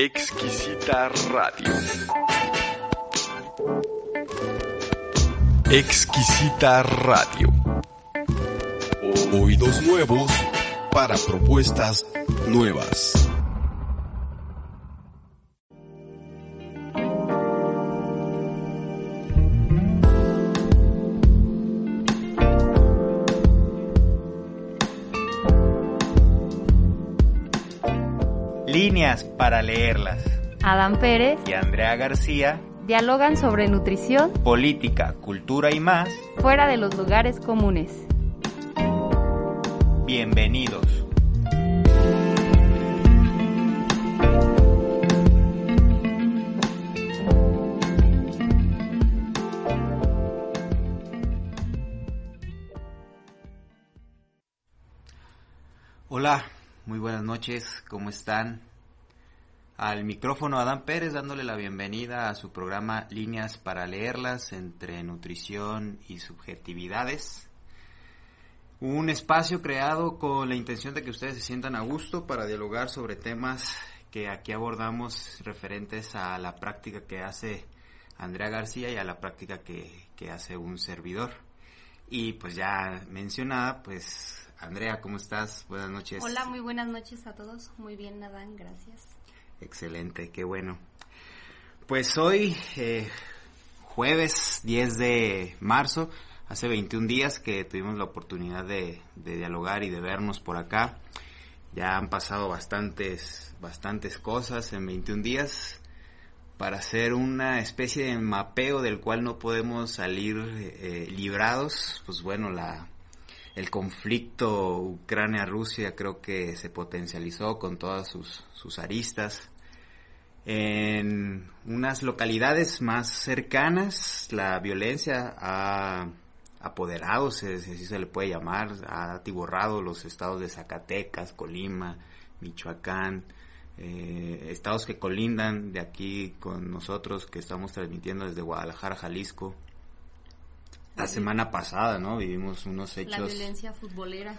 Exquisita Radio. Exquisita Radio. Oídos nuevos para propuestas nuevas. Líneas para leerlas. Adán Pérez Y Andrea García, dialogan sobre nutrición política, cultura y más. fuera de los lugares comunes. Bienvenidos. Hola, muy buenas noches, ¿cómo están? Al micrófono Adán Pérez dándole la bienvenida a su programa Líneas para leerlas entre nutrición y subjetividades. Un espacio creado con la intención de que ustedes se sientan a gusto para dialogar sobre temas que aquí abordamos referentes a la práctica que hace Andrea García y a la práctica que, que hace un servidor. Y pues ya mencionada, pues Andrea, ¿cómo estás? Buenas noches. Hola, muy buenas noches a todos. Muy bien, Adán, gracias. Excelente, qué bueno. Pues hoy, eh, jueves 10 de marzo, hace 21 días que tuvimos la oportunidad de, dialogar y de vernos por acá. Ya han pasado bastantes, bastantes cosas en 21 días para hacer una especie de mapeo del cual no podemos salir eh, librados. Pues bueno, la, el conflicto Ucrania-Rusia creo que se potencializó con todas sus, sus aristas. En unas localidades más cercanas, la violencia ha apoderado, si si se le puede llamar, ha atiborrado los estados de Zacatecas, Colima, Michoacán, eh, estados que colindan de aquí con nosotros, que estamos transmitiendo desde Guadalajara, Jalisco. La semana pasada, ¿no? Vivimos unos hechos La violencia futbolera.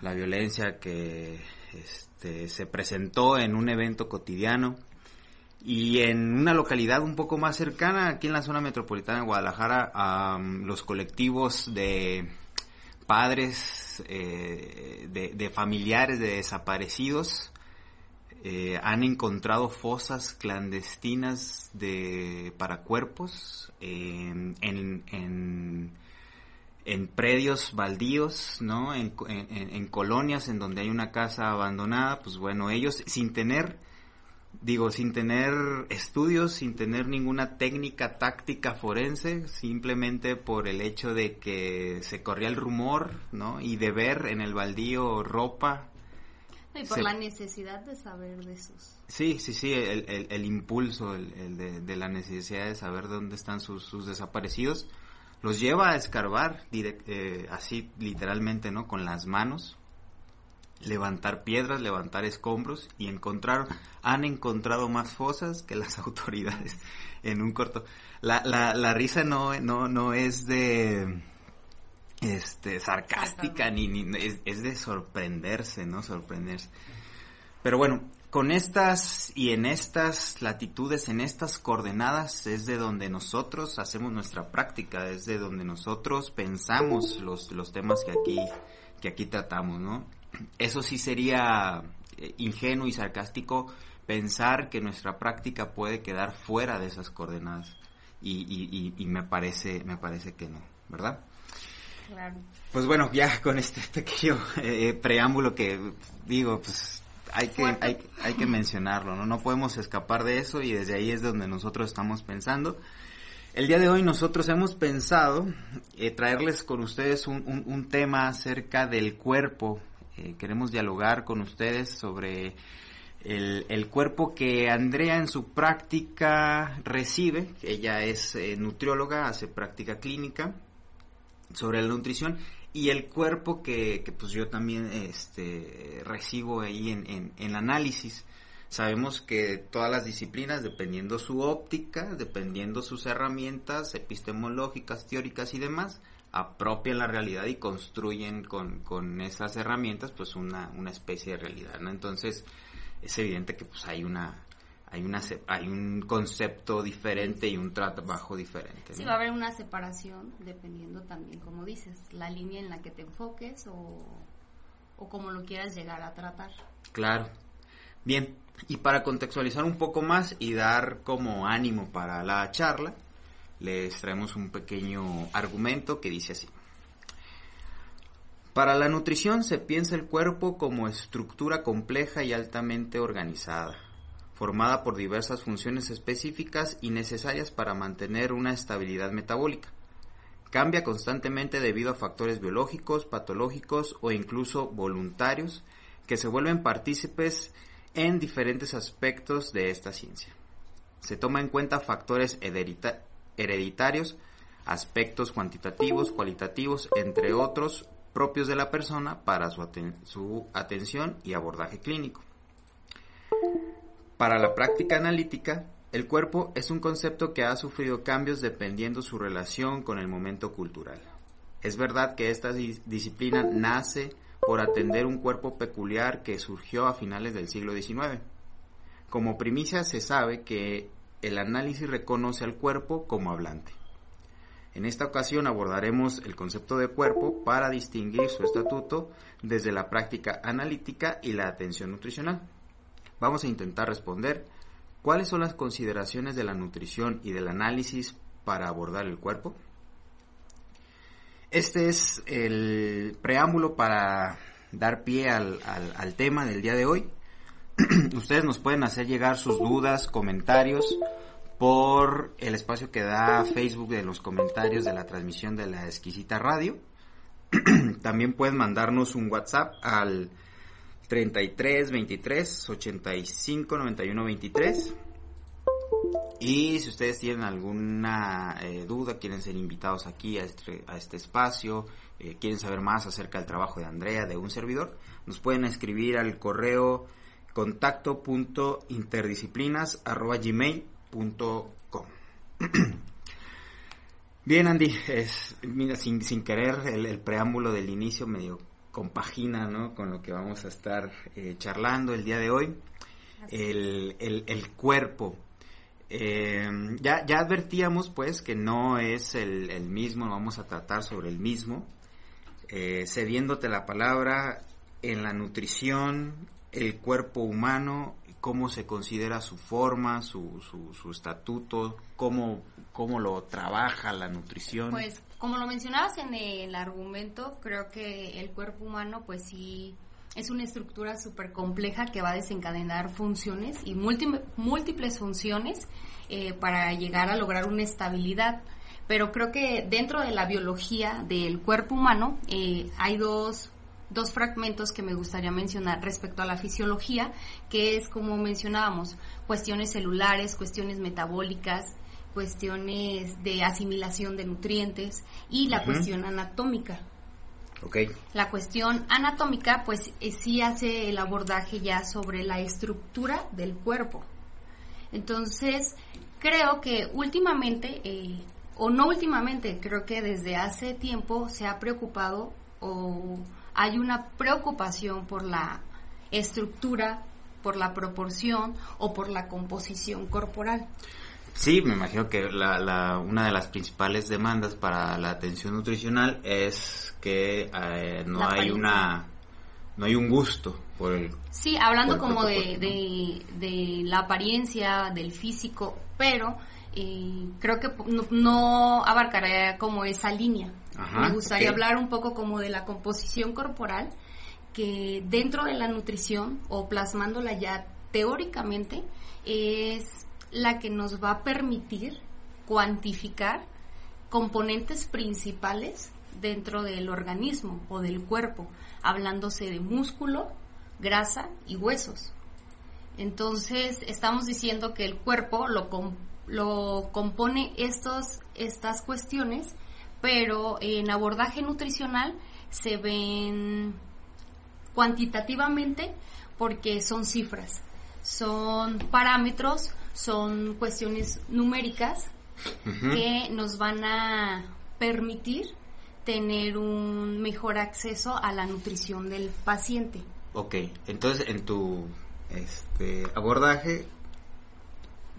la violencia que este, se presentó en un evento cotidiano y en una localidad un poco más cercana, aquí en la zona metropolitana de Guadalajara, am, los colectivos de padres, eh, de, de familiares de desaparecidos, eh, han encontrado fosas clandestinas de para cuerpos en, en, en predios baldíos, ¿no? En, en- en colonias en donde hay una casa abandonada, pues bueno, ellos sin tener, digo, sin tener estudios, sin tener ninguna técnica táctica forense, simplemente por el hecho de que se corría el rumor, ¿no? Y de ver en el baldío ropa, Y por Se- la necesidad de saber de sus. Sí, sí, sí, el, el- el impulso el, el de, de la necesidad de saber dónde están sus, sus desaparecidos los lleva a escarbar direct- eh, así literalmente, ¿no? Con las manos, levantar piedras, levantar escombros y encontrar, han encontrado más fosas que las autoridades en un corto. La, la, la risa no, no, no es de este sarcástica ni, ni es, es de sorprenderse, ¿no? Sorprenderse. Pero bueno, con estas y en estas latitudes, en estas coordenadas, es de donde nosotros hacemos nuestra práctica, es de donde nosotros pensamos los, los temas que aquí, que aquí tratamos, ¿no? Eso sí sería eh, ingenuo y sarcástico pensar que nuestra práctica puede quedar fuera de esas coordenadas. Y, y, y, y me parece, me parece que no, ¿verdad? Claro. Pues bueno, ya con este pequeño eh, preámbulo que digo, pues hay que, hay, hay que mencionarlo, ¿no? No podemos escapar de eso y desde ahí es donde nosotros estamos pensando. El día de hoy nosotros hemos pensado eh, traerles con ustedes un, un- un tema acerca del cuerpo Eh, queremos dialogar con ustedes sobre el, el, cuerpo que Andrea en su práctica recibe. Ella es eh, nutrióloga, hace práctica clínica sobre la nutrición y el cuerpo que, que pues yo también este, recibo ahí en, en, en análisis. Sabemos que todas las disciplinas, dependiendo su óptica, dependiendo sus herramientas epistemológicas, teóricas y demás, apropian la realidad y construyen con, con esas herramientas pues una, una especie de realidad, ¿no? Entonces es evidente que pues hay una hay una hay un concepto diferente y un trabajo diferente. ¿no? Sí, va a haber una separación dependiendo también, como dices, la línea en la que te enfoques o, o como lo quieras llegar a tratar. Claro. Bien, y para contextualizar un poco más y dar como ánimo para la charla, les traemos un pequeño argumento que dice así. Para la nutrición se piensa el cuerpo como estructura compleja y altamente organizada, formada por diversas funciones específicas y necesarias para mantener una estabilidad metabólica. Cambia constantemente debido a factores biológicos, patológicos o incluso voluntarios que se vuelven partícipes en diferentes aspectos de esta ciencia. Se toma en cuenta factores hereditarios, aspectos cuantitativos, cualitativos, entre otros, propios de la persona para su, su, atención y abordaje clínico. Para la práctica analítica, el cuerpo es un concepto que ha sufrido cambios dependiendo su relación con el momento cultural. Es verdad que esta dis disciplina nace por atender un cuerpo peculiar que surgió a finales del siglo XIX. Como primicia se sabe que el análisis reconoce al cuerpo como hablante. En esta ocasión abordaremos el concepto de cuerpo para distinguir su estatuto desde la práctica analítica y la atención nutricional. Vamos a intentar responder cuáles son las consideraciones de la nutrición y del análisis para abordar el cuerpo. Este es el preámbulo para dar pie al, tema del día de hoy. Ustedes nos pueden hacer llegar sus dudas, comentarios, por el espacio que da Facebook de los comentarios de la transmisión de la exquisita radio. También pueden mandarnos un WhatsApp al 33 23 85 91 23. Y si ustedes tienen alguna eh, duda, quieren ser invitados aquí a este, este espacio, eh, quieren saber más acerca del trabajo de Andrea, de un servidor, nos pueden escribir al correo contacto.interdisciplinas.gmail.com Bien, Andy, es, mira, sin, sin querer, el, el, preámbulo del inicio medio compagina, ¿no? Con lo que vamos a estar eh, charlando el día de hoy. El, el, el, cuerpo. Eh, ya, ya advertíamos, pues, que no es el, el mismo, no vamos a tratar sobre el mismo. Eh, cediéndote la palabra, en la nutrición, el cuerpo humano cómo se considera su forma, su, su, su estatuto, cómo, cómo lo trabaja la nutrición. Pues como lo mencionabas en el argumento, creo que el cuerpo humano pues sí es una estructura súper compleja que va a desencadenar funciones y múltiples funciones eh, para llegar a lograr una estabilidad. Pero creo que dentro de la biología del cuerpo humano eh, hay dos dos fragmentos que me gustaría mencionar respecto a la fisiología, que es como mencionábamos, cuestiones celulares, cuestiones metabólicas, cuestiones de asimilación de nutrientes y la uh -huh. cuestión anatómica. Okay. La cuestión anatómica, pues eh, sí hace el abordaje ya sobre la estructura del cuerpo. Entonces, creo que últimamente, eh, o no últimamente, creo que desde hace tiempo se ha preocupado o hay una preocupación por la estructura, por la proporción o por la composición corporal. Sí, me imagino que la, la, una de las principales demandas para la atención nutricional es que eh, no la hay una no hay un gusto por el sí hablando como de, de, de, la apariencia del físico pero eh, creo que no, no como esa línea. Ajá, me gustaría okay. hablar un poco como de la composición corporal que dentro de la nutrición o plasmándola ya teóricamente es la que nos va a permitir cuantificar componentes principales dentro del organismo o del cuerpo, hablándose de músculo, grasa y huesos. Entonces, estamos diciendo que el cuerpo lo, lo compone estos, estas cuestiones, pero en abordaje nutricional se ven cuantitativamente porque son cifras, son parámetros, son cuestiones numéricas que nos van a permitir tener un mejor acceso a la nutrición del paciente. Ok, entonces en tu este, abordaje,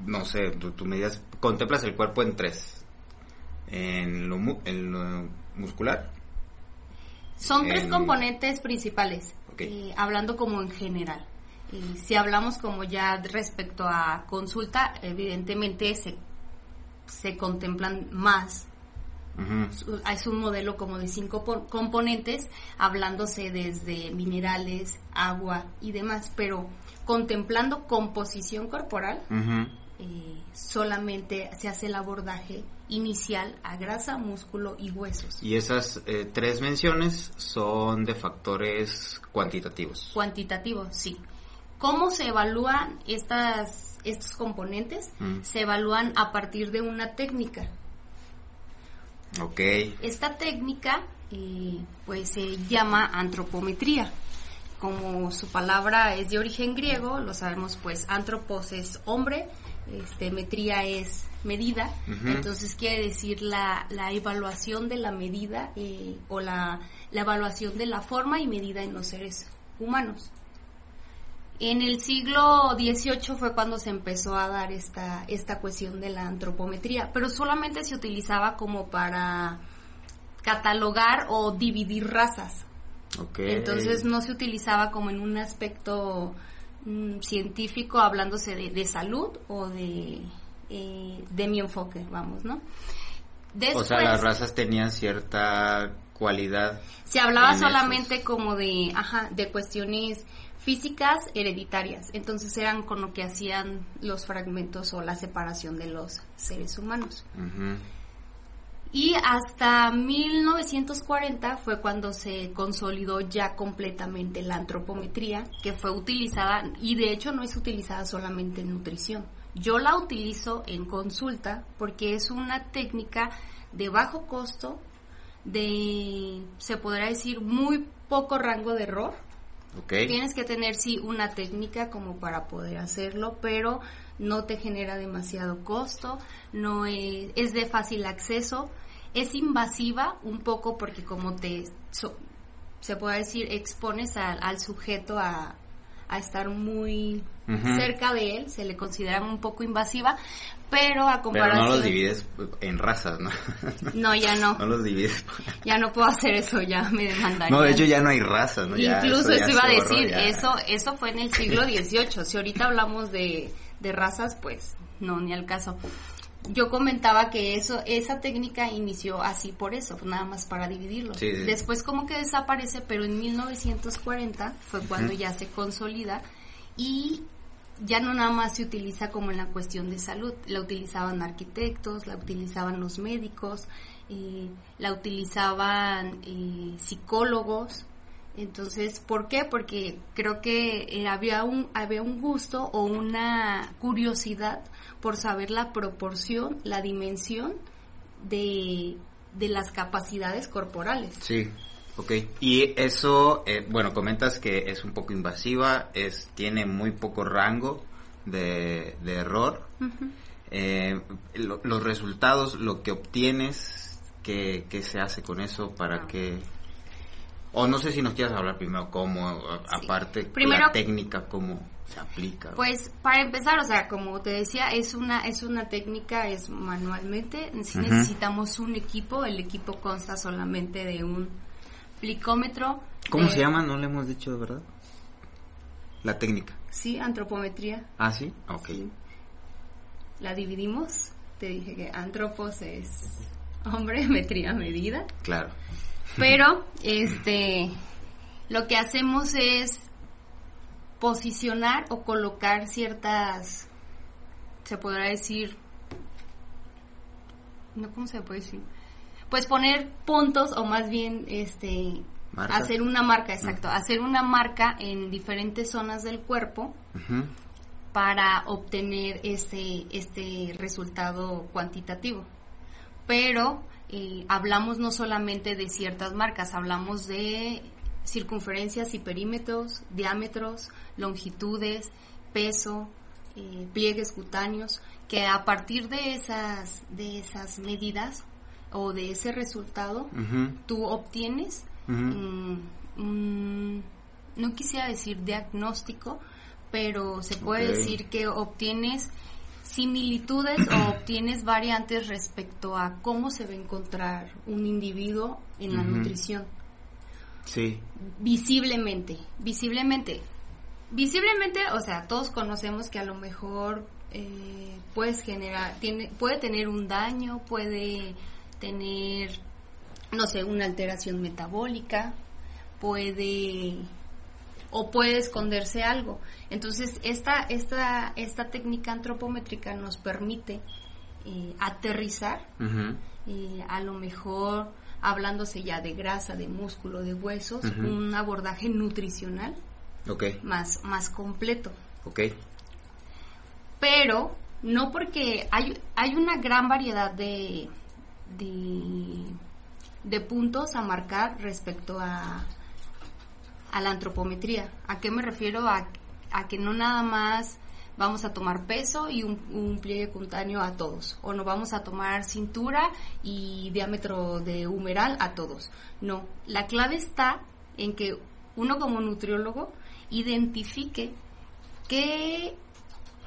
no sé, tú, me medidas, contemplas el cuerpo en tres. En lo, en lo muscular. Son tres componentes principales, eh, hablando como en general. Eh, si hablamos como ya respecto a consulta, evidentemente se, se contemplan más es un modelo como de cinco componentes, hablándose desde minerales, agua y demás, pero contemplando composición corporal, eh, solamente se hace el abordaje inicial a grasa, músculo y huesos. Y esas eh, tres menciones son de factores cuantitativos. Cuantitativos, sí. ¿Cómo se evalúan estas, estos componentes? Se evalúan a partir de una técnica. Ok. Esta técnica eh, pues se llama antropometría. Como su palabra es de origen griego, lo sabemos pues antropos es hombre, este, metría es medida, entonces quiere decir la, la, evaluación de la medida eh, o la, la evaluación de la forma y medida en los seres humanos. En el siglo XVIII fue cuando se empezó a dar esta, esta cuestión de la antropometría, pero solamente se utilizaba como para catalogar o dividir razas. Entonces no se utilizaba como en un aspecto mm, científico hablándose de, salud o de, eh, de mi enfoque, vamos, ¿no? o sea, las razas tenían cierta cualidad. Se hablaba solamente como de, ajá, de cuestiones físicas hereditarias. Entonces eran con lo que hacían los fragmentos o la separación de los seres humanos. Y hasta 1940 fue cuando se consolidó ya completamente la antropometría, que fue utilizada, y de hecho no es utilizada solamente en nutrición. Yo la utilizo en consulta porque es una técnica de bajo costo, de, se podrá decir, muy poco rango de error, Tienes que tener, sí, una técnica como para poder hacerlo, pero no te genera demasiado costo, no es, es de fácil acceso, es invasiva un poco porque como te, se puede decir, expones al sujeto a, a estar muy cerca de él, se le considera un poco invasiva, pero a comparación... Pero no los divides en razas, ¿no? No, ya no. No los divides. Ya no puedo hacer eso, ya me demandaría. No, de hecho ya no hay razas, ¿no? Incluso eso, iba a decir, eso eso fue en el siglo XVIII. Si ahorita hablamos de, de razas, pues no, ni al caso yo comentaba que eso esa técnica inició así por eso, nada más para dividirlo. Después como que desaparece, pero en 1940 fue cuando ya se consolida y ya no nada más se utiliza como en la cuestión de salud, la utilizaban arquitectos, la utilizaban los médicos, eh, la utilizaban eh, psicólogos. Entonces, ¿por qué? Porque creo que eh, había un había un gusto o una curiosidad por saber la proporción, la dimensión de, de las capacidades corporales. Sí, ok. Y eso, eh, bueno, comentas que es un poco invasiva, es tiene muy poco rango de, de error. Eh, los resultados, lo que obtienes, ¿qué, se hace con eso para ah. que... O no sé si nos quieras hablar primero cómo, aparte, la técnica, cómo se aplica? Pues para empezar, o sea, como te decía, es una es una técnica, es manualmente. Si necesitamos un equipo, el equipo consta solamente de un plicómetro. ¿Cómo se llama? No le hemos dicho, de ¿verdad? La técnica. Sí, antropometría. Ah, sí, ok. La dividimos. Te dije que antropos es hombre, metría, medida. Claro. Pero, este, lo que hacemos es posicionar o colocar ciertas, se podrá decir, no, ¿cómo se puede decir? pues poner puntos o más bien este hacer una marca, exacto, hacer una marca en diferentes zonas del cuerpo para obtener este, este resultado cuantitativo. Pero eh, hablamos no solamente de ciertas marcas, hablamos de circunferencias y perímetros, diámetros, longitudes, peso, eh, pliegues cutáneos, que a partir de esas, de esas medidas o de ese resultado, Ujú. tú obtienes mm, mm, no quisiera decir diagnóstico, pero se puede decir que obtienes similitudes o obtienes variantes respecto a cómo se va a encontrar un individuo en la nutrición. Sí. Visiblemente, visiblemente. Visiblemente, o sea, todos conocemos que a lo mejor eh, puedes generar, tiene, puede tener un daño, puede tener, no sé, una alteración metabólica, puede o puede esconderse algo. Entonces, esta, esta, esta técnica antropométrica nos permite eh, aterrizar Ujú. eh, a lo mejor hablándose ya de grasa, de músculo, de huesos, un abordaje nutricional más, más completo. Pero no porque hay, hay una gran variedad de, de, de puntos a marcar respecto a, a la antropometría. ¿A qué me refiero? A, a que no nada más vamos a tomar peso y un, pliegue cutáneo a todos, o no vamos a tomar cintura y diámetro de humeral a todos. No, la clave está en que uno como nutriólogo identifique qué,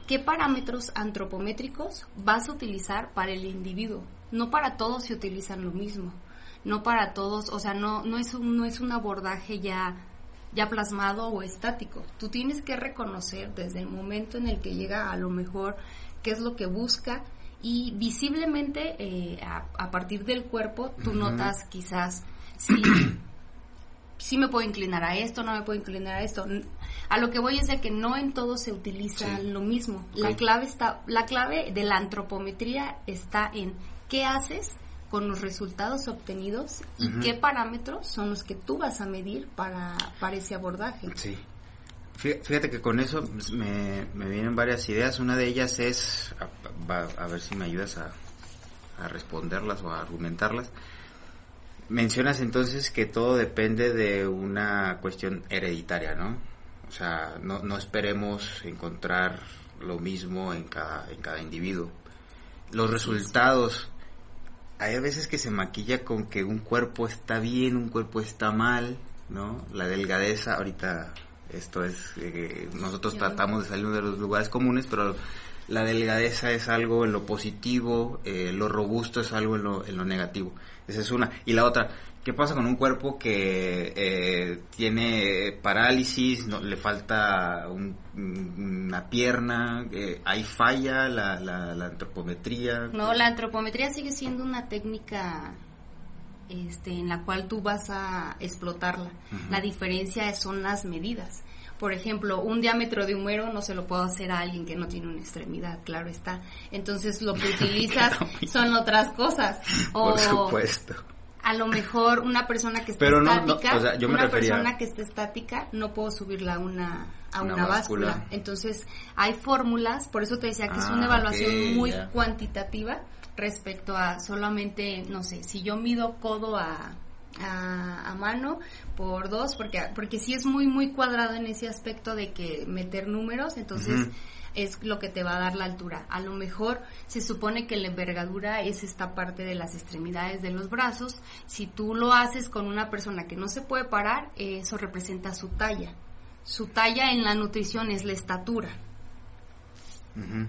qué parámetros antropométricos vas a utilizar para el individuo. No para todos se utilizan lo mismo. No para todos, o sea, no, no, es, un, no es un abordaje ya ya plasmado o estático. Tú tienes que reconocer desde el momento en el que llega a lo mejor qué es lo que busca y visiblemente eh, a, a partir del cuerpo tú notas quizás si, si me puedo inclinar a esto, no me puedo inclinar a esto. A lo que voy es de que no en todo se utiliza Sí. lo mismo. La clave está, la clave de la antropometría está en qué haces con los resultados obtenidos y Ujú. qué parámetros son los que tú vas a medir para, para ese abordaje. Sí. Fí- Fíjate que con eso me, me vienen varias ideas. Una de ellas es, a, va- a ver si me ayudas a, a responderlas o a argumentarlas. Mencionas entonces que todo depende de una cuestión hereditaria, ¿no? O sea, no, no esperemos encontrar lo mismo en cada, en cada individuo. Los resultados, hay veces que se maquilla con que un cuerpo está bien, un cuerpo está mal, ¿no? La delgadeza, ahorita esto es, eh, nosotros tratamos de salir de los lugares comunes, pero la delgadeza es algo en lo positivo, eh, lo robusto es algo en lo, en lo negativo. Esa es una. Y la otra, ¿qué pasa con un cuerpo que eh, tiene parálisis, no, le falta un- una pierna, eh, ahí falla la, la, la antropometría? No, la antropometría sigue siendo una técnica este, en la cual tú vas a explotarla. La diferencia son las medidas. Por ejemplo, un diámetro de humero no se lo puedo hacer a alguien que no tiene una extremidad, claro está. Entonces lo que utilizas son otras cosas. O Por supuesto. a lo mejor una persona que esté Pero no, no, estática, o sea, yo me una refería- persona que esté estática, no puedo subirla a una a Una una, báscula. báscula. Entonces, hay fórmulas, por eso te decía que es Ah, una evaluación ok, muy cuantitativa respecto a solamente, no sé, si yo mido codo a, a, a mano por dos, porque, porque sí es muy, muy cuadrado en ese aspecto de que meter números, entonces es lo que te va a dar la altura. A lo mejor se supone que la envergadura es esta parte de las extremidades de los brazos. Si tú lo haces con una persona que no se puede parar, eso representa su talla. Su talla en la nutrición es la estatura.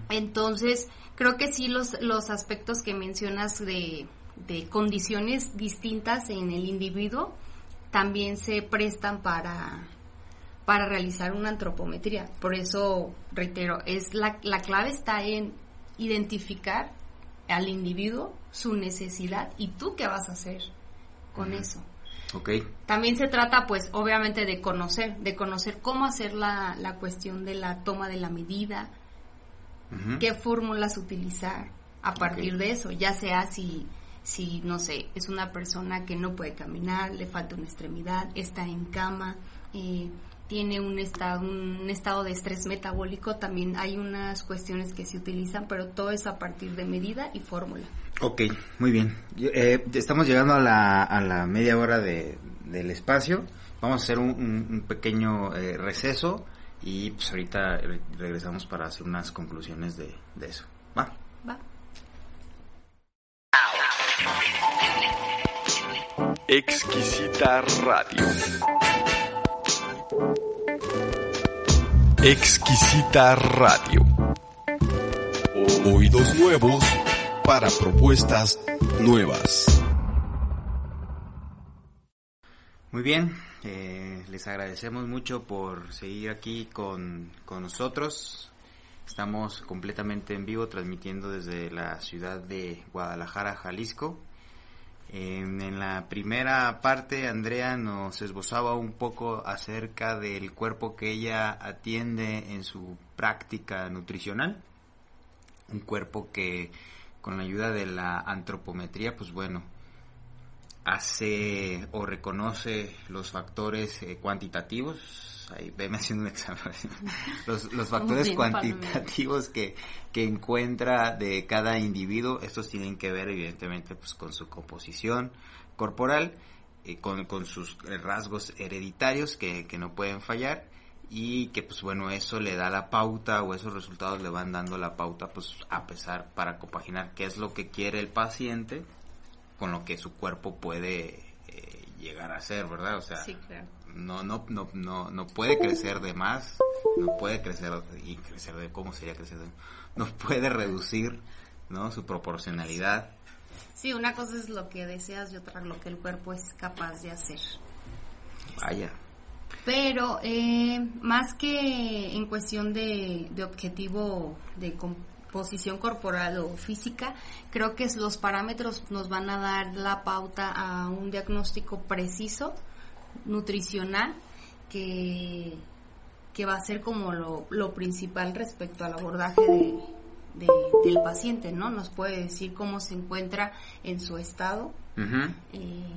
Entonces, creo que sí los, los aspectos que mencionas de, de condiciones distintas en el individuo también se prestan para, para realizar una antropometría. Por eso, reitero, es la, la clave está en identificar al individuo, su necesidad y tú qué vas a hacer con eso. También se trata, pues, obviamente de conocer, de conocer cómo hacer la, la cuestión de la toma de la medida, Qué fórmulas utilizar a partir de eso, ya sea si, si, no sé, es una persona que no puede caminar, le falta una extremidad, está en cama, eh, tiene un estado, un estado de estrés metabólico, también hay unas cuestiones que se utilizan, pero todo es a partir de medida y fórmula. Ok, muy bien. Eh, estamos llegando a la, a la media hora de, del espacio. Vamos a hacer un, un, pequeño eh, receso y pues ahorita regresamos para hacer unas conclusiones de, de eso. Va. Va. Exquisita Radio. Exquisita Radio. Oídos nuevos para propuestas nuevas. Muy bien, eh, les agradecemos mucho por seguir aquí con, con nosotros. Estamos completamente en vivo transmitiendo desde la ciudad de Guadalajara, Jalisco. En, la primera parte, Andrea nos esbozaba un poco acerca del cuerpo que ella atiende en su práctica nutricional. Un cuerpo que con la ayuda de la antropometría, pues bueno, hace o reconoce los factores eh, cuantitativos, ahí veme haciendo un examen, los, los factores bien, cuantitativos que, que encuentra de cada individuo, estos tienen que ver evidentemente pues con su composición corporal, eh, con, con, sus rasgos hereditarios que, que no pueden fallar y que pues bueno eso le da la pauta o esos resultados le van dando la pauta pues a pesar para compaginar qué es lo que quiere el paciente con lo que su cuerpo puede eh, llegar a ser, ¿verdad? O sea, Sí, claro. no, no, no, no, no puede crecer de más, no puede crecer y crecer de cómo sería crecer de, no puede reducir, ¿no? Su proporcionalidad. Sí, una cosa es lo que deseas y otra lo que el cuerpo es capaz de hacer. Vaya. Pero eh, más que en cuestión de, de objetivo de composición corporal o física, creo que los parámetros nos van a dar la pauta a un diagnóstico preciso, nutricional, que, que va a ser como lo, lo principal respecto al abordaje de, de, del paciente, ¿no? Nos puede decir cómo se encuentra en su estado. Eh,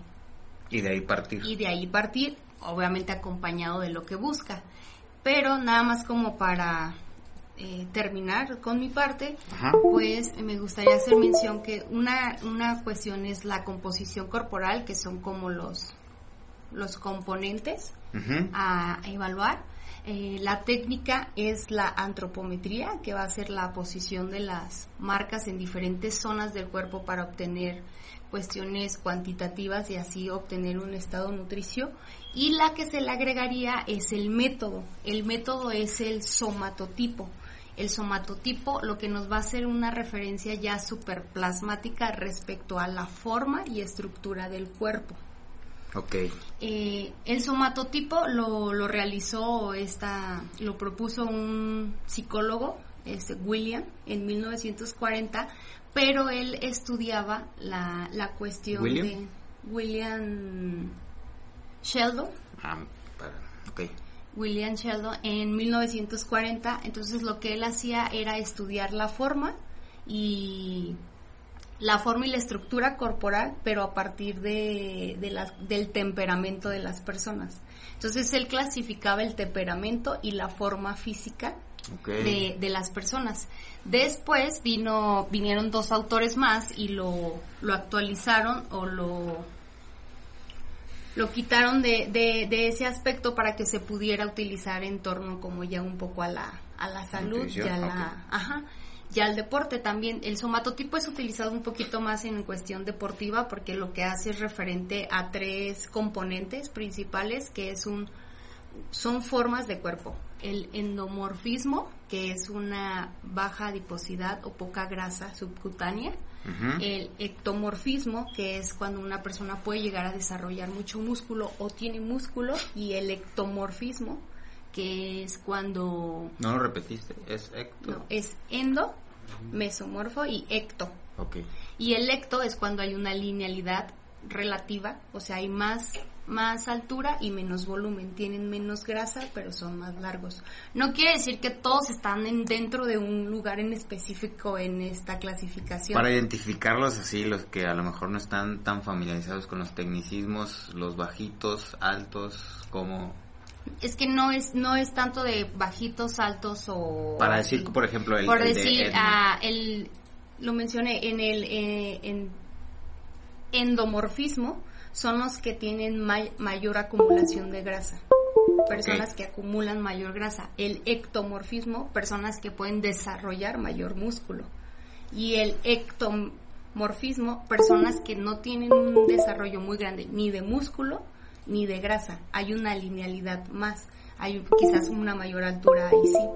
Y de ahí partir. y de ahí partir, obviamente acompañado de lo que busca. Pero nada más como para eh, terminar con mi parte, Ajá. pues me gustaría hacer mención que una, una cuestión es la composición corporal, que son como los, los componentes a evaluar. Eh, la técnica es la antropometría, que va a ser la posición de las marcas en diferentes zonas del cuerpo para obtener cuestiones cuantitativas y así obtener un estado nutricio. Y la que se le agregaría es el método. El método es el somatotipo. El somatotipo lo que nos va a hacer una referencia ya superplasmática respecto a la forma y estructura del cuerpo. Ok. Eh, el somatotipo lo, lo realizó esta, lo propuso un psicólogo, este William, en 1940, pero él estudiaba la, la cuestión ¿William? de William Sheldon, Ah, para- ok. William Sheldon en 1940, entonces lo que él hacía era estudiar la forma y la forma y la estructura corporal, pero a partir de, de la- del temperamento de las personas. Entonces él clasificaba el temperamento y la forma física de, de las personas. Después vino, vinieron dos autores más y lo, lo actualizaron o lo, lo quitaron de, de, de ese aspecto para que se pudiera utilizar en torno como ya un poco a la, a la salud y a la, ajá, y al deporte también. El somatotipo es utilizado un poquito más en cuestión deportiva porque lo que hace es referente a tres componentes principales que es un son formas de cuerpo. El endomorfismo, que es una baja adiposidad o poca grasa subcutánea. El ectomorfismo, que es cuando una persona puede llegar a desarrollar mucho músculo o tiene músculo. Y el ectomorfismo, que es cuando No lo repetiste, es Héctor. no, es endo, mesomorfo y ecto. Ok. Y el ecto es cuando hay una linealidad relativa, o sea, hay más más altura y menos volumen, tienen menos grasa, pero son más largos. No quiere decir que todos están en, dentro de un lugar en específico en esta clasificación. Para identificarlos así, los que a lo mejor no están tan familiarizados con los tecnicismos, los bajitos, altos, como es que no es no es tanto de bajitos, altos o para decir, por ejemplo, el por el decir ah, el lo mencioné en el eh, en endomorfismo son los que tienen may- mayor acumulación de grasa. Personas que acumulan mayor grasa. El ectomorfismo, personas que pueden desarrollar mayor músculo. Y el ectomorfismo, personas que no tienen un desarrollo muy grande ni de músculo ni de grasa. Hay una linealidad más. Hay quizás una mayor altura ahí sí.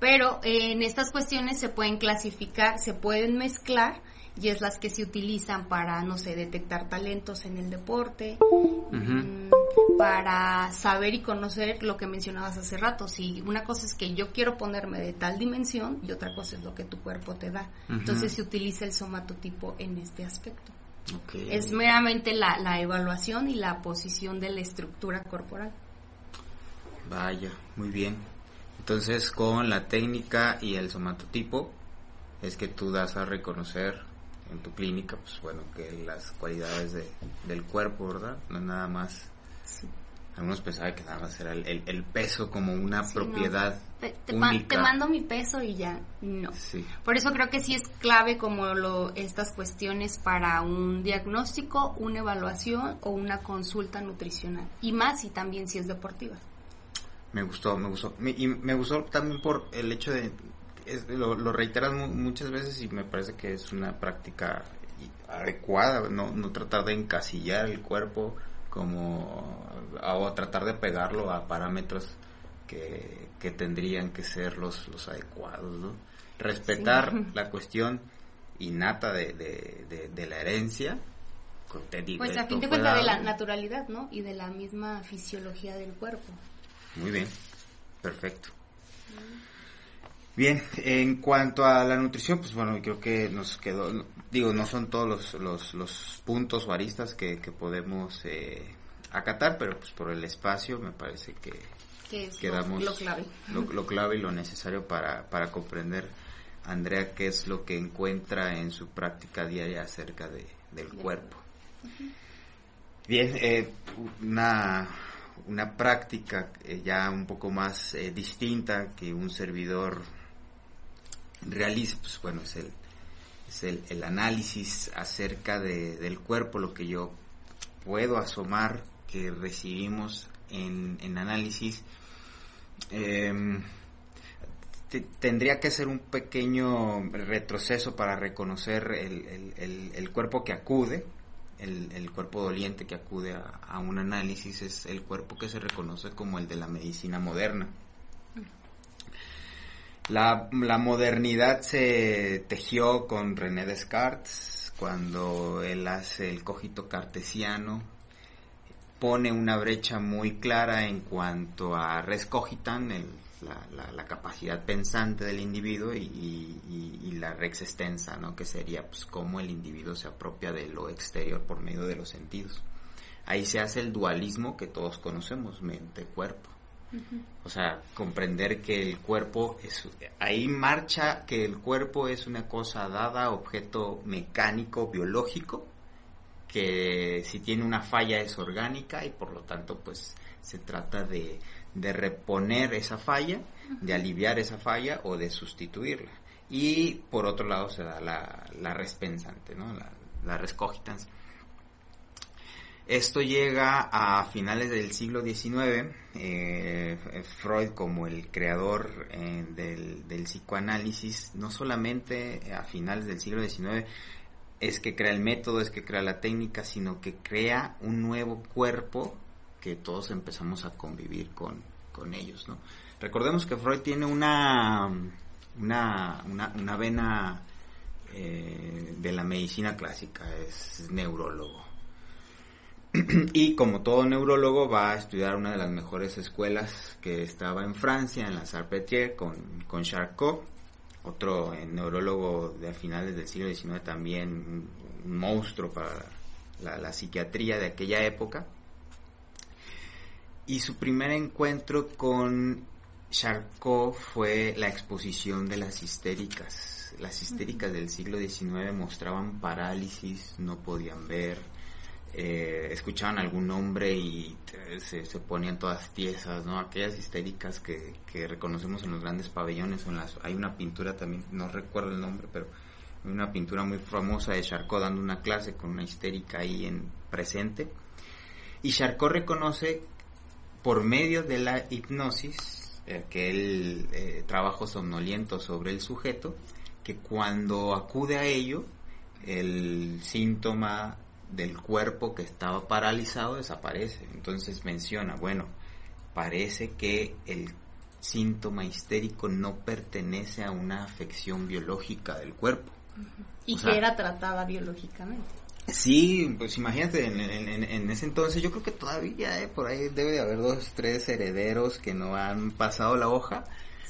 Pero eh, en estas cuestiones se pueden clasificar, se pueden mezclar y es las que se utilizan para, no sé, detectar talentos en el deporte, mm, para saber y conocer lo que mencionabas hace rato. Si una cosa es que yo quiero ponerme de tal dimensión y otra cosa es lo que tu cuerpo te da. Entonces se utiliza el somatotipo en este aspecto. Es meramente la, la evaluación y la posición de la estructura corporal. Vaya, muy bien. Entonces, con la técnica y el somatotipo, es que tú das a reconocer en tu clínica, pues bueno, que las cualidades de, del cuerpo, ¿verdad? No es nada más. Algunos pensaban que nada más era el, el- el peso como una Sí, no. propiedad Te, ma- única. te mando mi peso y ya, no. Sí. Por eso creo que sí es clave como lo, estas cuestiones para un diagnóstico, una evaluación o una consulta nutricional. Y más si también si es deportiva. Me gustó, me gustó. Me- y me gustó también por el hecho de... es- lo, lo reiteras mu- muchas veces y me parece que es una práctica adecuada, no, no tratar de encasillar el cuerpo como... o tratar de pegarlo a parámetros que, que tendrían que ser los, los adecuados, ¿no? Respetar Sí. la cuestión innata de, de, de- de la herencia. con- te digo, Pues a fin de cuentas de la naturalidad, ¿no? Y de la misma fisiología del cuerpo. Muy bien, perfecto. Bien, en cuanto a la nutrición, pues bueno, creo que nos quedó, digo, no son todos los, los, los puntos o aristas que, que podemos eh, acatar, pero pues por el espacio me parece que Que es lo- quedamos lo, clave. lo, lo clave y lo necesario para, para comprender, Andrea, qué es lo que encuentra en su práctica diaria acerca de, del cuerpo. Bien, eh, una, una práctica eh, ya un poco más eh, distinta que un servidor realiza, pues bueno, es el, es el, el análisis acerca de- del cuerpo, lo que yo puedo asomar que recibimos en, en análisis. Em, te- tendría que ser un pequeño retroceso para reconocer el, el- el- cuerpo que acude, el, cuerpo doliente que acude a un análisis, es el cuerpo que se reconoce como el de la medicina moderna. La, la modernidad se tejió con René Descartes cuando él hace el cogito cartesiano, pone una brecha muy clara en cuanto a res cogitan, el- la, la- capacidad pensante del individuo y, y- la rex ¿no? que sería pues cómo el individuo se apropia de lo exterior por medio de los sentidos. Ahí se hace el dualismo que todos conocemos, mente-cuerpo. O sea, comprender que el cuerpo es... Ahí marcha que el cuerpo es una cosa dada, objeto mecánico, biológico, que si tiene una falla es orgánica y por lo tanto pues se trata de, de reponer esa falla, de aliviar esa falla o de sustituirla. Y por otro lado se da la, la res pensante, ¿no? la, la res cogitans. Esto llega a finales del siglo XIX. eh, Freud, como el creador eh, del, psicoanálisis, no solamente a finales del siglo XIX es que crea el método, es que crea la técnica, sino que crea un nuevo cuerpo que todos empezamos a convivir con, ellos. Recordemos que Freud tiene una vena eh, de la medicina clásica, es neurólogo y como todo neurólogo va a estudiar una de las mejores escuelas que estaba en Francia, en la Salpêtrière, con, con Charcot, otro eh, neurólogo de a finales del siglo XIX también, un, un monstruo para la, la psiquiatría de aquella época. Y su primer encuentro con Charcot fue la exposición de las histéricas. Las histéricas del siglo XIX mostraban parálisis, no podían ver, eh, escuchaban algún nombre y eh, se, ponían todas tiesas, ¿no? Aquellas histéricas que, que reconocemos en los grandes pabellones, en las, hay una pintura también, no recuerdo el nombre, pero hay una pintura muy famosa de Charcot dando una clase con una histérica ahí en presente. Y Charcot reconoce por medio de la hipnosis, aquel eh, trabajo somnoliento sobre el sujeto, que cuando acude a ello, el síntoma del cuerpo que estaba paralizado desaparece. Entonces menciona, bueno, parece que el síntoma histérico no pertenece a una afección biológica del cuerpo. Y o que sea, era tratada biológicamente. Sí, pues imagínate, en, en, en, ese entonces yo creo que todavía eh, por ahí debe de haber dos, tres herederos que no han pasado la hoja.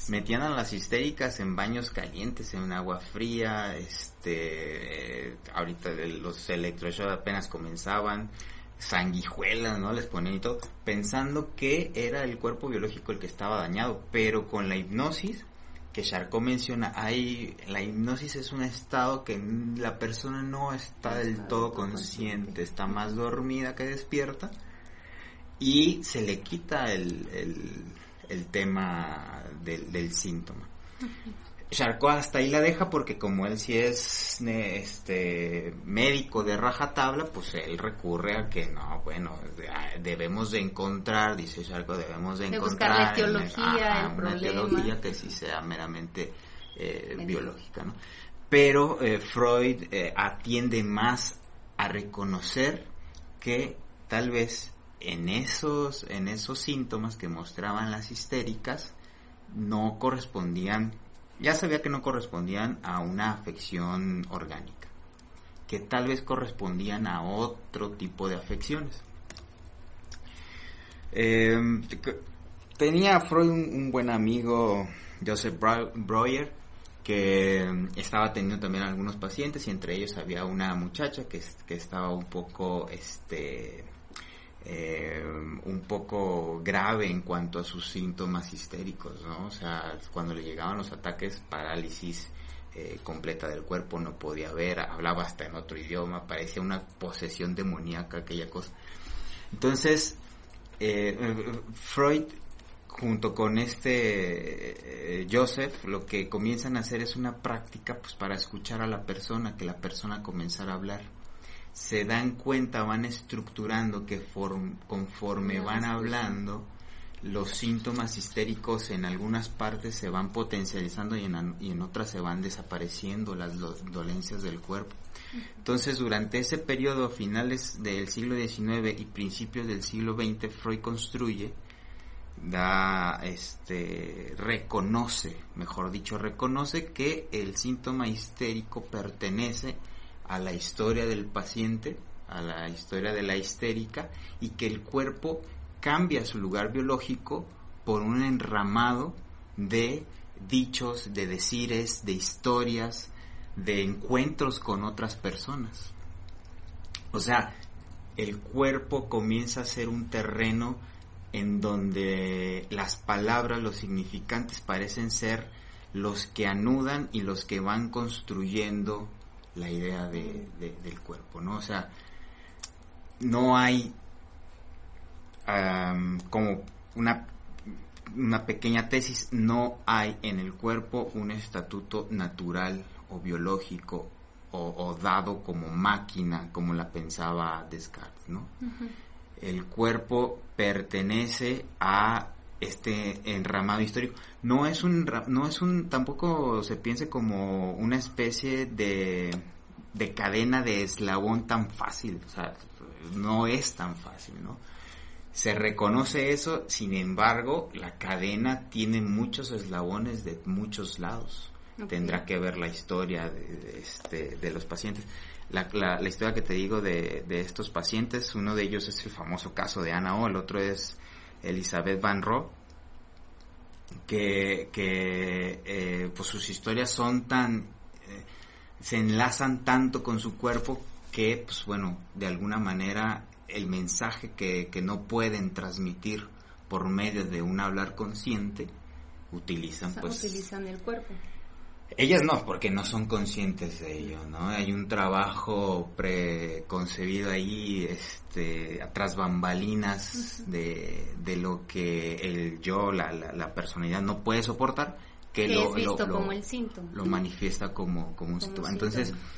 Metían a las histéricas en baños calientes, en agua fría, este, ahorita los electroshocks apenas comenzaban, sanguijuelas, ¿no? Les ponían y todo, pensando que era el cuerpo biológico el que estaba dañado, pero con la hipnosis que Charcot menciona, hay, la hipnosis es un estado que la persona no está del todo consciente, está más dormida que despierta y se le quita el, el, el tema del, del síntoma. Charcot hasta ahí la deja porque como él sí es este médico de rajatabla, pues él recurre a que no, bueno, debemos de encontrar, dice Charcot, debemos de, de encontrar buscar la etiología, ajá, el una etiología que sí sea meramente eh, biológica, ¿no? Pero eh, Freud eh, atiende más a reconocer que tal vez en esos en esos síntomas que mostraban las histéricas no correspondían ya sabía que no correspondían a una afección orgánica, que tal vez correspondían a otro tipo de afecciones. Eh, tenía Freud un, un, buen amigo, Joseph Breuer, que estaba teniendo también algunos pacientes y entre ellos había una muchacha que, que estaba un poco este eh, un poco grave en cuanto a sus síntomas histéricos, ¿no? O sea, cuando le llegaban los ataques, parálisis eh, completa del cuerpo, no podía ver, hablaba hasta en otro idioma, parecía una posesión demoníaca, aquella cosa. Entonces, eh, Freud, junto con este eh, Joseph, lo que comienzan a hacer es una práctica pues para escuchar a la persona, que la persona comenzara a hablar se dan cuenta, van estructurando que form, conforme van hablando, los síntomas histéricos en algunas partes se van potencializando y en, y en otras se van desapareciendo las do, dolencias del cuerpo. Entonces, durante ese periodo, finales del siglo XIX y principios del siglo XX, Freud construye, da, este, reconoce, mejor dicho, reconoce que el síntoma histérico pertenece a la historia del paciente, a la historia de la histérica y que el cuerpo cambia su lugar biológico por un enramado de dichos, de decires, de historias, de encuentros con otras personas. O sea, el cuerpo comienza a ser un terreno en donde las palabras, los significantes parecen ser los que anudan y los que van construyendo la idea de, de, del cuerpo, ¿no? O sea, no hay um, como una, una pequeña tesis, no hay en el cuerpo un estatuto natural o biológico o, o dado como máquina, como la pensaba Descartes, ¿no? Uh -huh. El cuerpo pertenece a este enramado histórico. No es un no es un tampoco se piense como una especie de de cadena de eslabón tan fácil o sea no es tan fácil no se reconoce eso sin embargo la cadena tiene muchos eslabones de muchos lados. Okay. tendrá que ver la historia de, de, este, de los pacientes. La, la, la, historia que te digo de, de estos pacientes uno de ellos es el famoso caso de Ana O el otro es Elizabeth Van Roo, que, que eh, pues sus historias son tan, eh, se enlazan tanto con su cuerpo que, pues bueno, de alguna manera el mensaje que, que no pueden transmitir por medio de un hablar consciente, utilizan O sea, pues... utilizan el cuerpo. Ellas no, porque no son conscientes de ello, ¿no? Hay un trabajo preconcebido ahí, este, atrás bambalinas de, de lo que el yo, la, la, la personalidad no puede soportar, que, Que lo, es visto lo- como lo- el síntoma. lo manifiesta como, como un Como síntoma. Entonces, síntoma.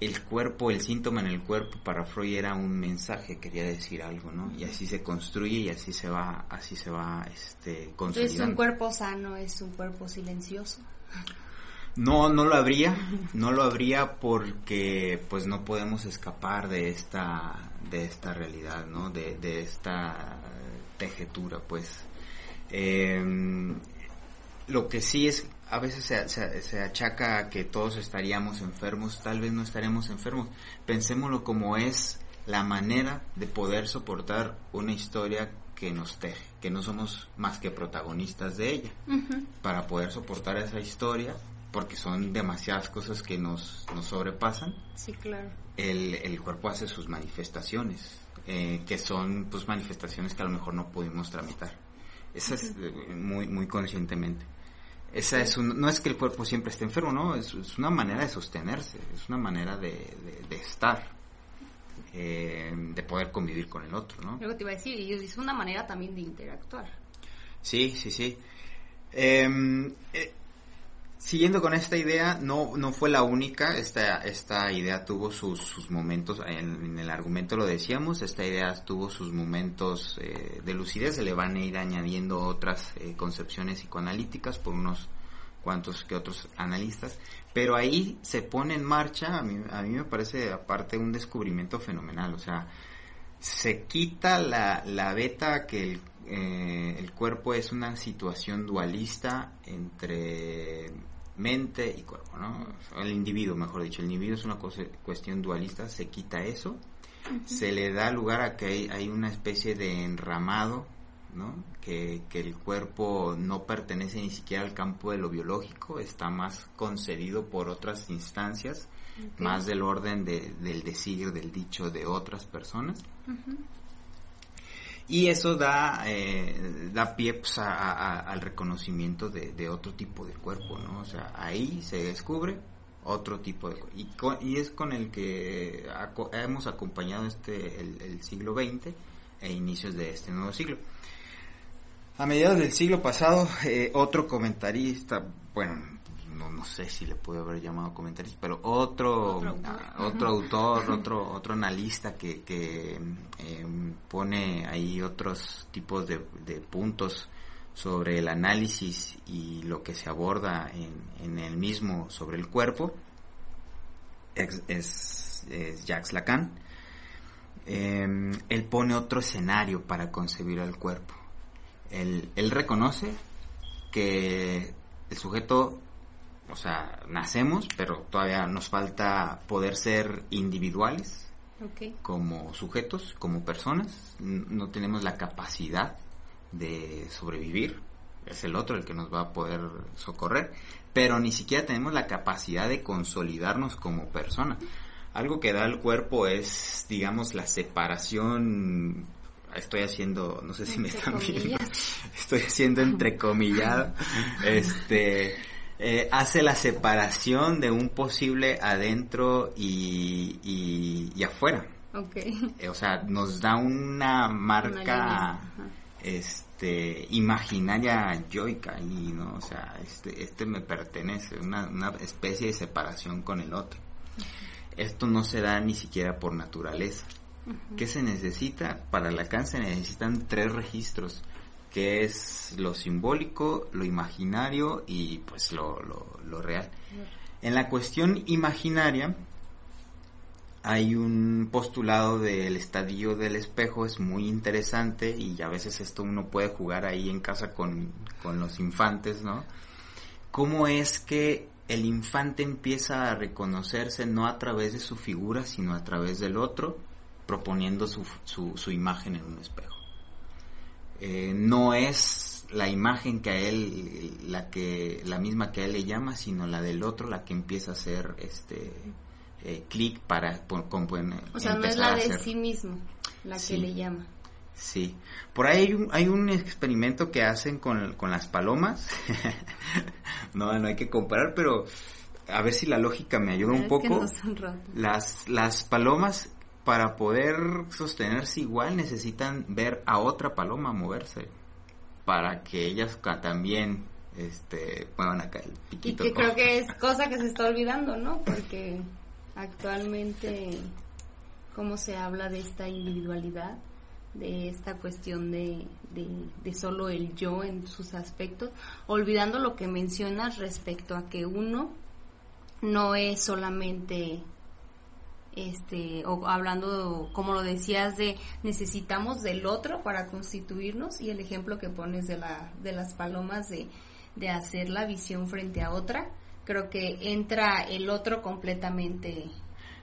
el cuerpo, el síntoma en el cuerpo para Freud era un mensaje, quería decir algo, ¿no? Y así se construye y así se va, así se va, este, Entonces, consolidando. un cuerpo sano es un cuerpo silencioso. No, no lo habría, no lo habría porque pues no podemos escapar de esta, de esta realidad, ¿no? De, de esta tejetura, pues. Em, lo que sí es, a veces se, se- se achaca a que todos estaríamos enfermos, tal vez no estaremos enfermos. Pensémoslo como es la manera de poder soportar una historia que nos teje, que no somos más que protagonistas de ella para poder soportar esa historia, porque son demasiadas cosas que nos, nos sobrepasan, Sí, claro. el, el cuerpo hace sus manifestaciones, eh, que son pues manifestaciones que a lo mejor no pudimos tramitar. Esa es eh, muy, muy conscientemente. Esa es un- no es que el cuerpo siempre esté enfermo, no, es, es una manera de sostenerse, es una manera de, de- de estar, eh, de poder convivir con el otro, ¿no? Luego te iba a decir, y es una manera también de interactuar. Sí, sí, sí. Em, eh, siguiendo con esta idea, no, no fue la única, esta, esta idea tuvo sus, sus momentos, en, el argumento lo decíamos, esta idea tuvo sus momentos eh, de lucidez, se le van a ir añadiendo otras eh, concepciones psicoanalíticas por unos cuantos que otros analistas, pero ahí se pone en marcha, a mí, a mí me parece aparte un descubrimiento fenomenal, o sea, se quita la, la beta que el, eh, el cuerpo es una situación dualista entre mente y cuerpo, ¿no? El individuo, mejor dicho, el individuo es una cosa, cuestión dualista, se quita eso, se le da lugar a que hay, hay una especie de enramado, ¿no? Que, que el cuerpo no pertenece ni siquiera al campo de lo biológico, está más concedido por otras instancias, más del orden de- del decir, del dicho de otras personas. Y eso da, eh, da pie pues, a- al reconocimiento de, de otro tipo de cuerpo, ¿no? O sea, ahí se descubre otro tipo de cuerpo. Y, co- y es con el que hemos acompañado este el, el siglo XX e inicios de este nuevo siglo. A mediados del siglo pasado, eh, otro comentarista, bueno, no, no sé si le puedo haber llamado comentarista, pero otro, Otro autor. ah, otro autor, otro, otro analista que, que eh, pone ahí otros tipos de, de puntos sobre el análisis y lo que se aborda en, en el mismo sobre el cuerpo, es, es, es Jacques Lacan. Eh, él pone otro escenario para concebir al cuerpo. Él, él reconoce que el sujeto, o sea, nacemos, pero todavía nos falta poder ser individuales como sujetos, como personas. No tenemos la capacidad de sobrevivir. Es el otro el que nos va a poder socorrer. Pero ni siquiera tenemos la capacidad de consolidarnos como persona. Algo que da el cuerpo es, digamos, la separación. Estoy haciendo, no sé si me están viendo. Estoy haciendo entrecomillado. este. Eh, hace la separación de un posible adentro y, y, y afuera. Ok. Eh, o sea, nos da una marca este imaginaria yoica y no, o sea, este este me pertenece, una, una especie de separación con el otro. Esto no se da ni siquiera por naturaleza. ¿Qué se necesita? Para Lacan se necesitan tres registros, que es lo simbólico, lo imaginario y pues lo, lo, lo real. En la cuestión imaginaria, hay un postulado del estadio del espejo, es muy interesante y a veces esto uno puede jugar ahí en casa con, con los infantes, ¿no? ¿Cómo es que el infante empieza a reconocerse no a través de su figura, sino a través del otro, proponiendo su, su, su imagen en un espejo? Eh, no es la imagen que a él, la que, la misma que a él le llama, sino la del otro, la que empieza a ser este eh, clic para por, con, O sea, no es la de sí mismo la que le llama. Sí. Por ahí hay un, hay un experimento que hacen con, con las palomas. no, no hay que comparar, pero a ver si la lógica me ayuda un poco. las, las palomas para poder sostenerse igual necesitan ver a otra paloma moverse para que ellas también este muevan acá el piquito. Y que creo que es cosa que se está olvidando, ¿no? Porque actualmente cómo se habla de esta individualidad, de esta cuestión de, de, de, solo el yo en sus aspectos, olvidando lo que mencionas respecto a que uno no es solamente este o hablando como lo decías de necesitamos del otro para constituirnos y el ejemplo que pones de la de las palomas de, de hacer la visión frente a otra creo que entra el otro completamente.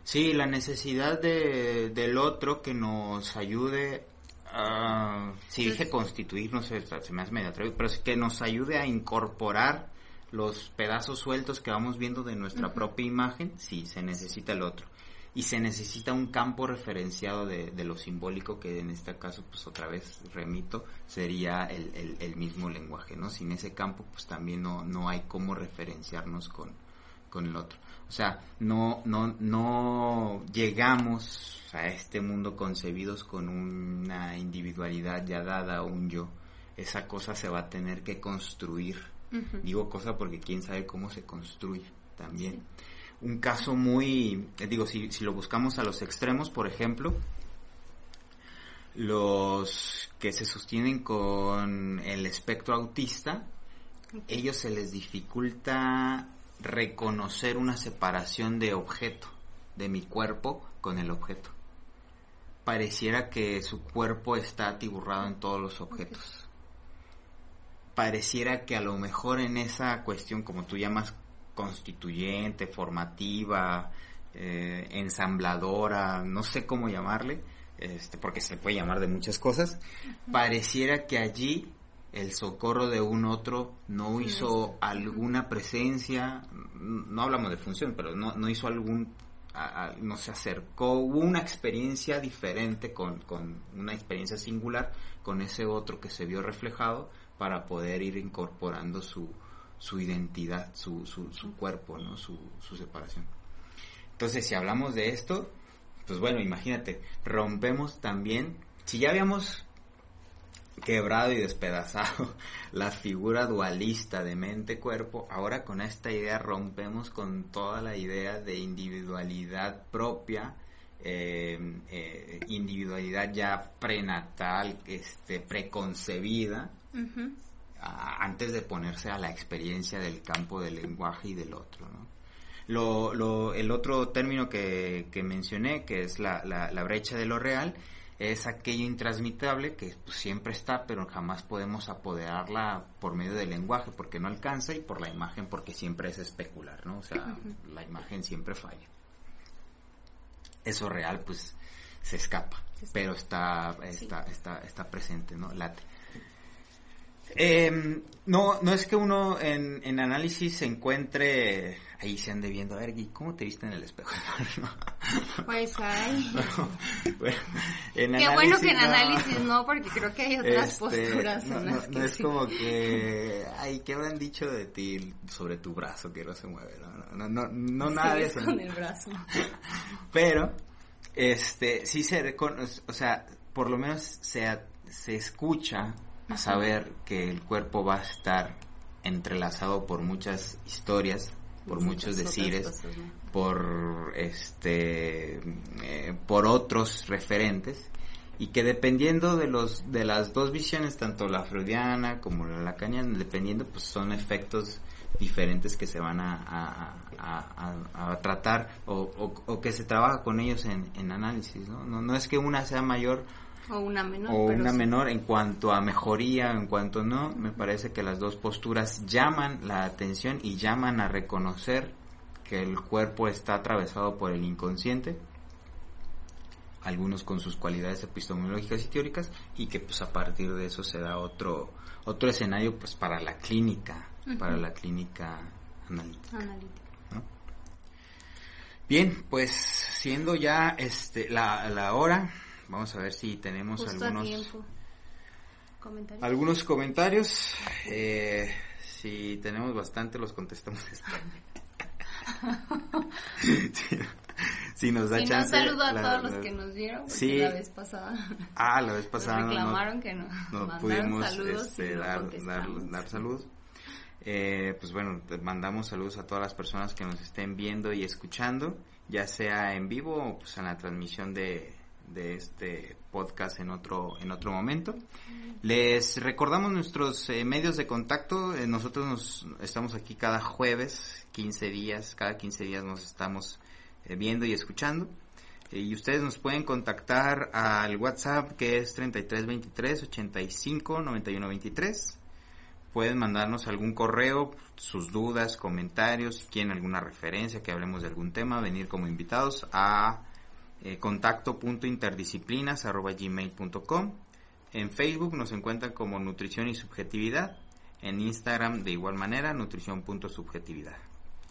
Sí la necesidad de, del otro que nos ayude a si dije constituirnos se me hace medio atrevido pero que nos ayude a incorporar los pedazos sueltos que vamos viendo de nuestra propia imagen, sí, se necesita el otro y se necesita un campo referenciado de, lo simbólico que en este caso pues otra vez remito sería el, el, mismo lenguaje no sin ese campo pues también no, no hay cómo referenciarnos con, con el otro. O sea no no no llegamos a este mundo concebidos con una individualidad ya dada un yo. Esa cosa se va a tener que construir. Digo cosa porque quién sabe cómo se construye también un caso muy, eh, digo, si, si lo buscamos a los extremos, por ejemplo, los que se sostienen con el espectro autista, ellos se les dificulta reconocer una separación de objeto, de mi cuerpo con el objeto. Pareciera que su cuerpo está atiburrado en todos los objetos. Pareciera que a lo mejor en esa cuestión, como tú llamas constituyente, formativa, eh, ensambladora, no sé cómo llamarle, este, porque se puede llamar de muchas cosas, pareciera que allí el socorro de un otro no hizo alguna presencia, no hablamos de función, pero no, no hizo algún, no se acercó, hubo una experiencia diferente con, con una experiencia singular con ese otro que se vio reflejado para poder ir incorporando su, su identidad, su, su, su cuerpo, ¿no? Su, su separación. Entonces, si hablamos de esto, pues bueno, imagínate, rompemos también, si ya habíamos quebrado y despedazado la figura dualista de mente-cuerpo, ahora con esta idea rompemos con toda la idea de individualidad propia, eh, eh, individualidad ya prenatal, este, preconcebida, antes de ponerse a la experiencia del campo del lenguaje y del otro. ¿no? Lo, lo, el otro término que, que mencioné, que es la, la, brecha de lo real, es aquello intransmitable que pues, siempre está, pero jamás podemos apoderarla por medio del lenguaje porque no alcanza y por la imagen porque siempre es especular, ¿no? O sea, la imagen siempre falla. Eso real, pues, se escapa, pero está, está, está, está presente, ¿no? Late. Eh, no, no es que uno en, en, análisis se encuentre, ahí se ande viendo, a ver, ¿cómo te viste en el espejo? Pues ay. Qué bueno que en análisis no, porque creo que hay otras este, posturas no, no, es como que, ay, ¿qué habrán dicho de ti sobre tu brazo que no se mueve? No, no, no, nada de eso. con el brazo. Pero, este, sí se reconoce, o sea, por lo menos se, se escucha a saber que el cuerpo va a estar entrelazado por muchas historias, por muchos decires, por este, eh, por otros referentes y que dependiendo de los de las dos visiones, tanto la freudiana como la lacaniana, dependiendo, pues son efectos diferentes que se van a, a, tratar o, o, que se trabaja con ellos en, en análisis, ¿no? ¿no? No es que una sea mayor o una menor. O una menor en cuanto a mejoría, en cuanto no, me parece que las dos posturas llaman la atención y llaman a reconocer que el cuerpo está atravesado por el inconsciente, algunos con sus cualidades epistemológicas y teóricas, y que pues a partir de eso se da otro, otro escenario pues para la clínica, para la clínica analítica. Bien, pues siendo ya este la, la hora, vamos a ver si tenemos Justo algunos. ¿Comentarios? algunos comentarios. Eh, si tenemos bastante, los contestamos después. si, si nos da Si no, chance. saludo a la- todos los que nos vieron, Sí. la vez pasada Ah, la vez nos pasada no- reclamaron que no, no mandaron pudimos saludos este, no dar, dar, dar saludos. Eh, pues bueno, mandamos saludos a todas las personas que nos estén viendo y escuchando, ya sea en vivo o pues en la transmisión de, de este podcast en otro, en otro momento. Les recordamos nuestros eh, medios de contacto. eh, nosotros nos estamos aquí cada jueves, 15 días, cada 15 días nos estamos eh, viendo y escuchando. Y ustedes nos pueden contactar al WhatsApp que es 3323 85 91 23. Pueden mandarnos algún correo, sus dudas, comentarios, si quieren alguna referencia, que hablemos de algún tema, venir como invitados a eh, contacto.interdisciplinas.gmail.com. En Facebook nos encuentran como Nutrición y Subjetividad. En Instagram de igual manera, nutrición.subjetividad.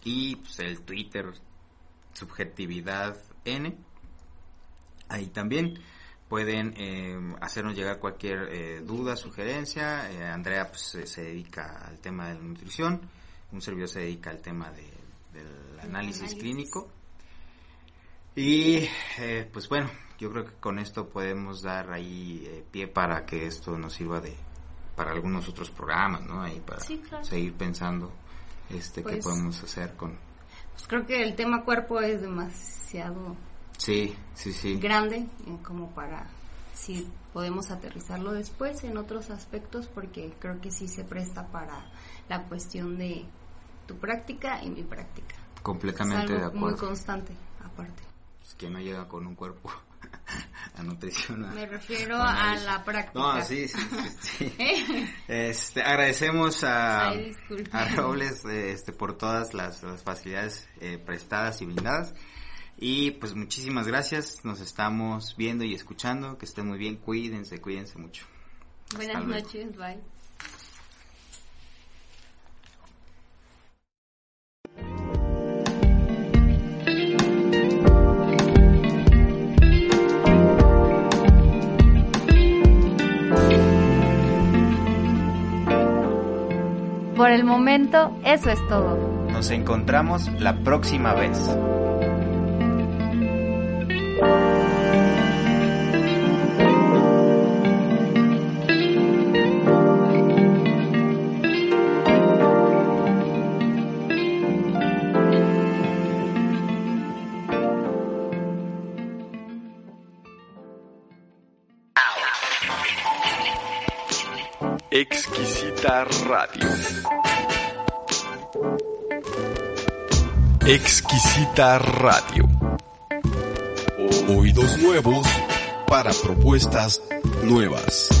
Y pues, el Twitter, subjetividad N. Ahí también pueden eh, hacernos llegar cualquier eh, duda, sugerencia. Eh, Andrea pues, se- dedica al tema de la nutrición, un servidor se dedica al tema de- del análisis, análisis. clínico. Y eh, pues bueno, yo creo que con esto podemos dar ahí eh, pie para que esto nos sirva de para algunos otros programas, ¿no? Ahí para Sí, claro. seguir pensando este qué Pues- podemos hacer con Pues creo que el tema cuerpo es demasiado Sí, sí, sí. grande eh, como para si podemos aterrizarlo después en otros aspectos porque creo que sí se presta para la cuestión de tu práctica y mi práctica. Completamente es de algo muy acuerdo. constante aparte. Pues, que no llega con un cuerpo a nutrición. a- Me refiero a la práctica. No, sí, sí, sí, sí. ¿Eh? Este, agradecemos a, Ay, a Robles este, por todas las, las facilidades eh, prestadas y brindadas. Y pues muchísimas gracias, nos estamos viendo y escuchando, que estén muy bien, cuídense, cuídense mucho. Buenas noches, bye. Por el momento, eso es todo. Nos encontramos la próxima vez. Exquisita Radio. Exquisita Radio. Oídos nuevos para propuestas nuevas.